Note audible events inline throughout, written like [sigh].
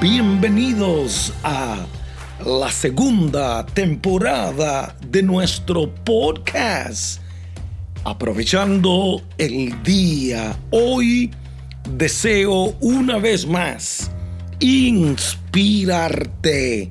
Bienvenidos a la segunda temporada de nuestro podcast. Aprovechando el día, hoy deseo una vez más inspirarte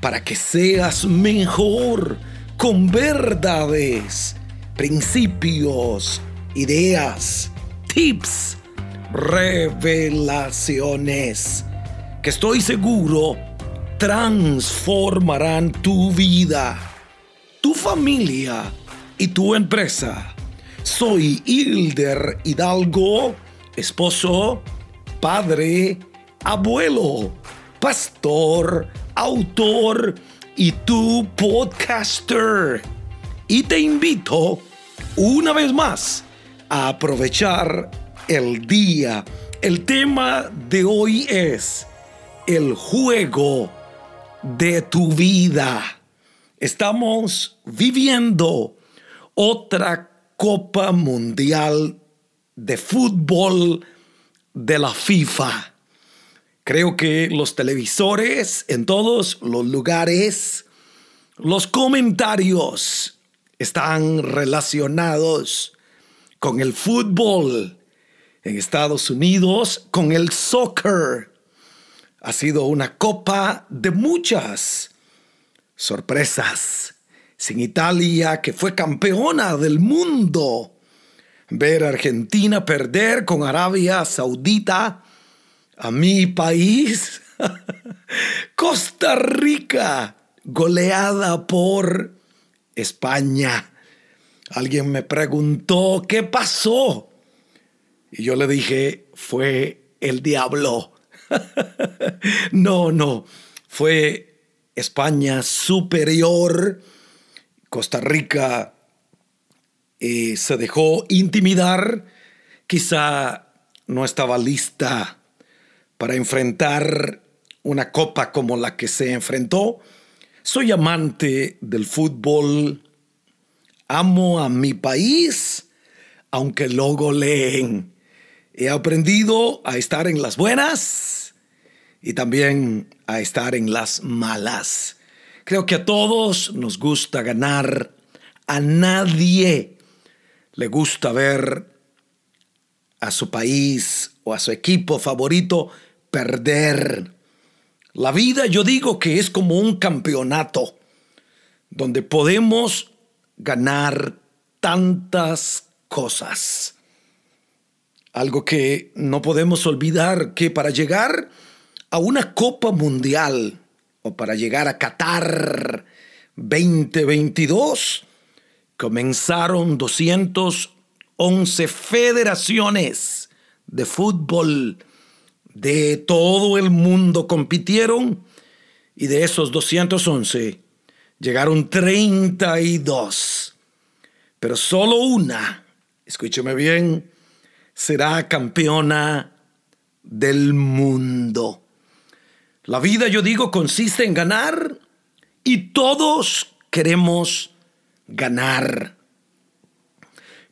para que seas mejor con verdades, principios, ideas, tips, revelaciones que estoy seguro transformarán tu vida, tu familia y tu empresa. Soy Hilder Hidalgo, esposo, padre, abuelo, pastor, autor y tu podcaster. Y te invito una vez más a aprovechar el día. El tema de hoy es el juego de tu vida. Estamos viviendo otra Copa Mundial de Fútbol de la FIFA. Creo que los televisores en todos los lugares, los comentarios están relacionados con el fútbol en Estados Unidos, con el soccer ha sido una copa de muchas sorpresas. Sin Italia, que fue campeona del mundo. Ver a Argentina perder con Arabia Saudita. A mi país. [laughs] Costa Rica, goleada por España. Alguien me preguntó, ¿qué pasó? Y yo le dije, fue el diablo. [laughs] no, no. Fue España superior. Costa Rica eh, se dejó intimidar. Quizá no estaba lista para enfrentar una copa como la que se enfrentó. Soy amante del fútbol. Amo a mi país, aunque luego leen. He aprendido a estar en las buenas y también a estar en las malas. Creo que a todos nos gusta ganar. A nadie le gusta ver a su país o a su equipo favorito perder. La vida yo digo que es como un campeonato donde podemos ganar tantas cosas. Algo que no podemos olvidar que para llegar a una Copa Mundial o para llegar a Qatar 2022 comenzaron 211 federaciones de fútbol de todo el mundo compitieron y de esos 211 llegaron 32. Pero solo una, escúcheme bien, será campeona del mundo. La vida, yo digo, consiste en ganar y todos queremos ganar.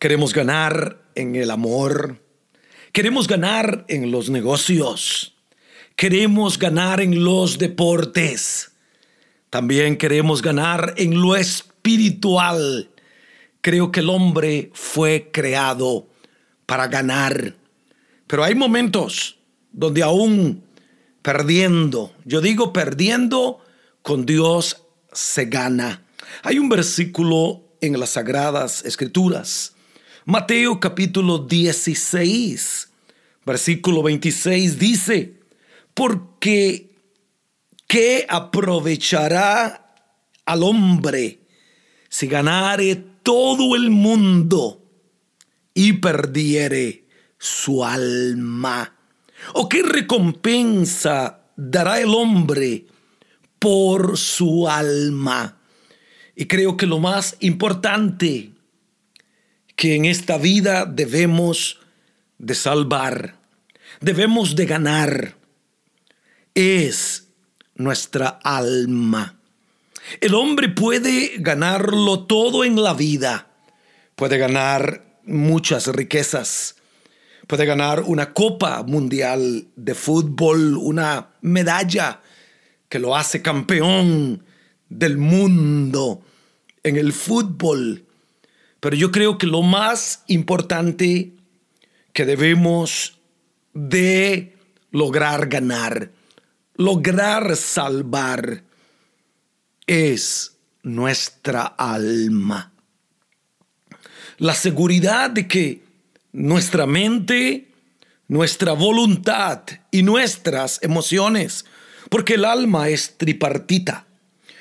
Queremos ganar en el amor. Queremos ganar en los negocios. Queremos ganar en los deportes. También queremos ganar en lo espiritual. Creo que el hombre fue creado para ganar. Pero hay momentos donde aún perdiendo, yo digo perdiendo, con Dios se gana. Hay un versículo en las Sagradas Escrituras, Mateo capítulo 16, versículo 26 dice, porque ¿qué aprovechará al hombre si ganare todo el mundo? Y perdiere su alma? ¿O qué recompensa dará el hombre por su alma? Y creo que lo más importante que en esta vida debemos de salvar, debemos de ganar, es nuestra alma. El hombre puede ganarlo todo en la vida. Puede ganar muchas riquezas, puede ganar una copa mundial de fútbol, una medalla que lo hace campeón del mundo en el fútbol. Pero yo creo que lo más importante que debemos de lograr ganar, lograr salvar, es nuestra alma. La seguridad de que nuestra mente, nuestra voluntad y nuestras emociones, porque el alma es tripartita.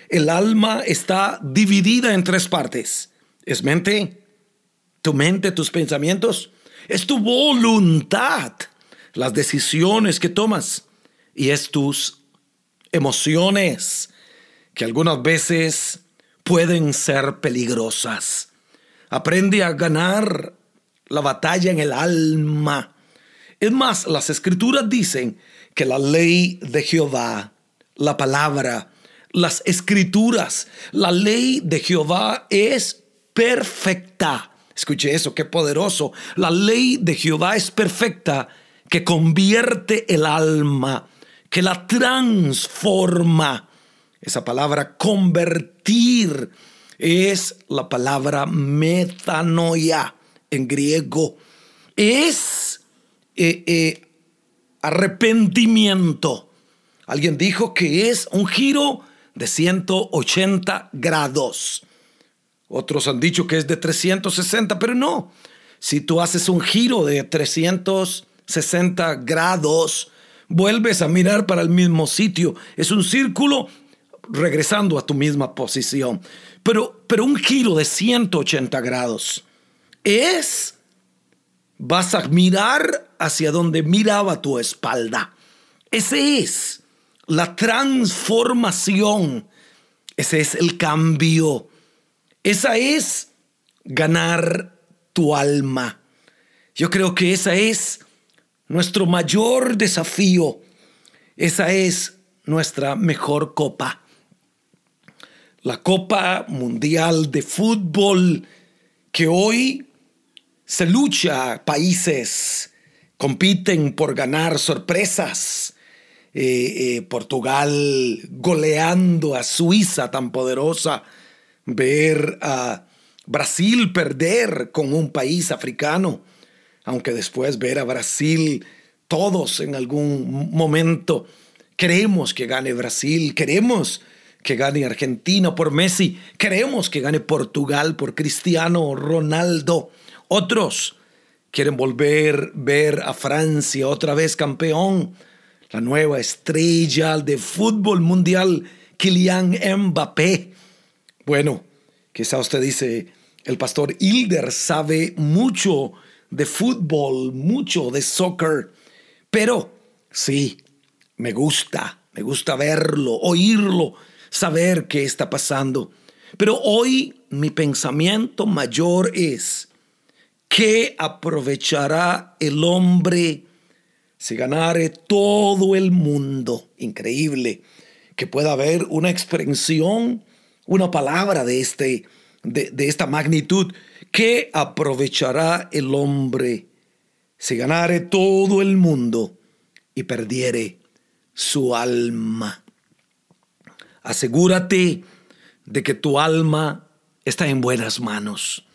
El alma está dividida en tres partes. Es mente, tu mente, tus pensamientos, es tu voluntad, las decisiones que tomas y es tus emociones que algunas veces pueden ser peligrosas. Aprende a ganar la batalla en el alma. Es más, las escrituras dicen que la ley de Jehová, la palabra, las escrituras, la ley de Jehová es perfecta. Escuche eso, qué poderoso. La ley de Jehová es perfecta que convierte el alma, que la transforma. Esa palabra convertir es la palabra metanoia en griego. Es eh, eh, arrepentimiento. Alguien dijo que es un giro de 180 grados. Otros han dicho que es de 360, pero no. Si tú haces un giro de 360 grados, vuelves a mirar para el mismo sitio. Es un círculo regresando a tu misma posición. Pero, pero un giro de 180 grados es, vas a mirar hacia donde miraba tu espalda. Ese es la transformación. Ese es el cambio. Esa es ganar tu alma. Yo creo que esa es nuestro mayor desafío. Esa es nuestra mejor copa. La Copa Mundial de Fútbol que hoy se lucha países compiten por ganar sorpresas. Eh, eh, Portugal goleando a Suiza tan poderosa, ver a Brasil perder con un país africano, aunque después ver a Brasil todos en algún momento queremos que gane Brasil, queremos que gane Argentina por Messi, queremos que gane Portugal por Cristiano Ronaldo, otros quieren volver ver a Francia otra vez campeón, la nueva estrella de fútbol mundial, Kylian Mbappé. Bueno, quizá usted dice, el pastor Hilder sabe mucho de fútbol, mucho de soccer, pero sí, me gusta, me gusta verlo, oírlo, saber qué está pasando. Pero hoy mi pensamiento mayor es, ¿Qué aprovechará el hombre si ganare todo el mundo? Increíble que pueda haber una expresión, una palabra de, este, de, de esta magnitud. ¿Qué aprovechará el hombre si ganare todo el mundo y perdiere su alma? Asegúrate de que tu alma está en buenas manos.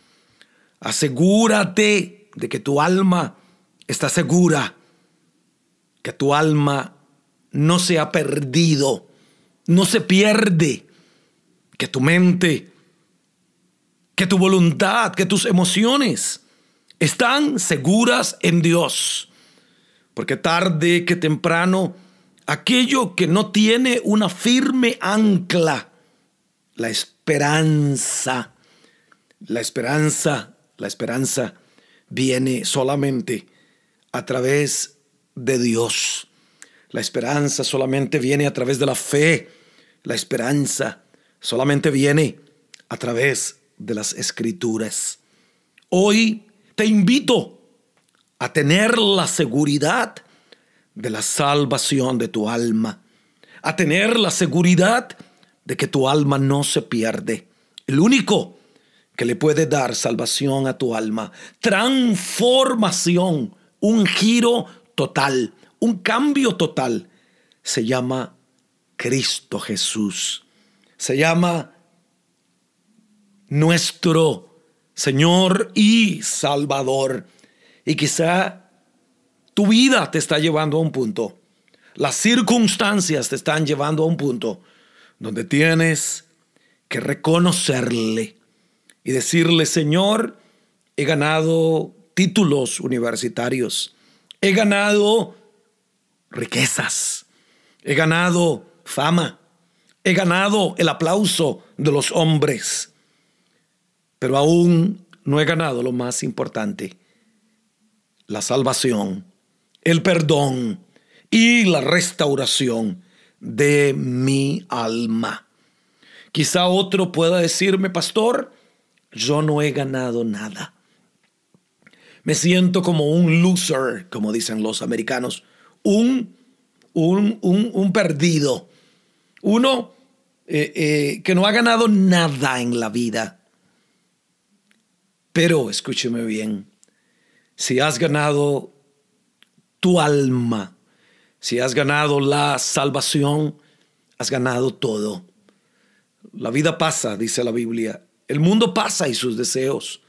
Asegúrate de que tu alma está segura, que tu alma no se ha perdido, no se pierde, que tu mente, que tu voluntad, que tus emociones están seguras en Dios. Porque tarde que temprano, aquello que no tiene una firme ancla, la esperanza, la esperanza la esperanza viene solamente a través de Dios. La esperanza solamente viene a través de la fe. La esperanza solamente viene a través de las escrituras. Hoy te invito a tener la seguridad de la salvación de tu alma, a tener la seguridad de que tu alma no se pierde. El único que le puede dar salvación a tu alma, transformación un giro total, un cambio total. Se llama Cristo Jesús. Se llama nuestro Señor y Salvador. Y quizá tu vida te está llevando a un punto. Las circunstancias te están llevando a un punto donde tienes que reconocerle y decirle, Señor, he ganado títulos universitarios, he ganado riquezas, he ganado fama, he ganado el aplauso de los hombres, pero aún no he ganado lo más importante, la salvación, el perdón y la restauración de mi alma. Quizá otro pueda decirme, pastor, yo no he ganado nada. Me siento como un loser, como dicen los americanos, un, un, un, perdido, uno eh, eh, que no ha ganado nada en la vida. Pero escúcheme bien, si has ganado tu alma, si has ganado la salvación, has ganado todo. La vida pasa, dice la Biblia. El mundo pasa y sus deseos,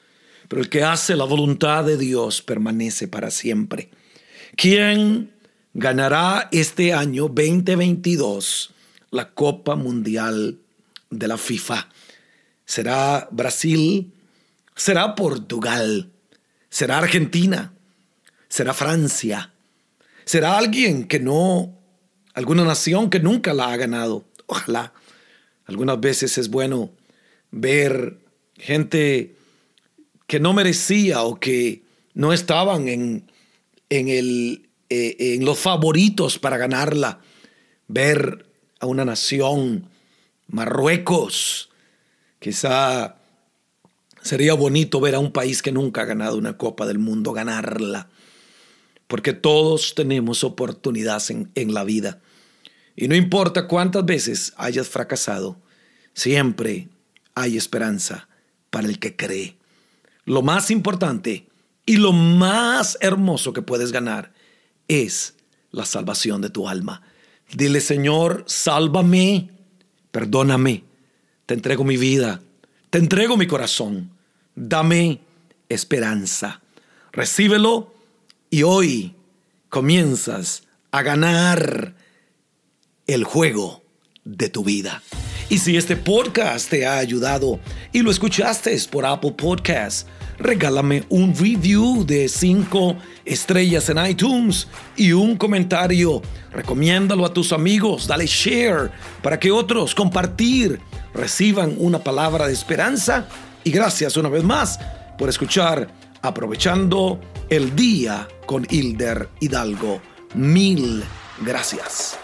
pero el que hace la voluntad de Dios permanece para siempre. ¿Quién ganará este año 2022 la Copa Mundial de la FIFA? ¿Será Brasil? ¿Será Portugal? ¿Será Argentina? ¿Será Francia? ¿Será alguien que no, alguna nación que nunca la ha ganado? Ojalá. Algunas veces es bueno ver gente que no merecía o que no estaban en, en, el, eh, en los favoritos para ganarla. Ver a una nación, Marruecos, quizá sería bonito ver a un país que nunca ha ganado una Copa del Mundo ganarla porque todos tenemos oportunidades en, en la vida. Y no importa cuántas veces hayas fracasado, siempre hay esperanza para el que cree. Lo más importante y lo más hermoso que puedes ganar es la salvación de tu alma. Dile, Señor, sálvame, perdóname, te entrego mi vida, te entrego mi corazón, dame esperanza. Recíbelo y hoy comienzas a ganar el juego de tu vida. Y si este podcast te ha ayudado y lo escuchaste por Apple Podcasts, regálame un review de 5 estrellas en iTunes y un comentario. Recomiéndalo a tus amigos, dale share para que otros compartir reciban una palabra de esperanza. Y gracias una vez más por escuchar aprovechando el día con Hilder Hidalgo. Mil gracias.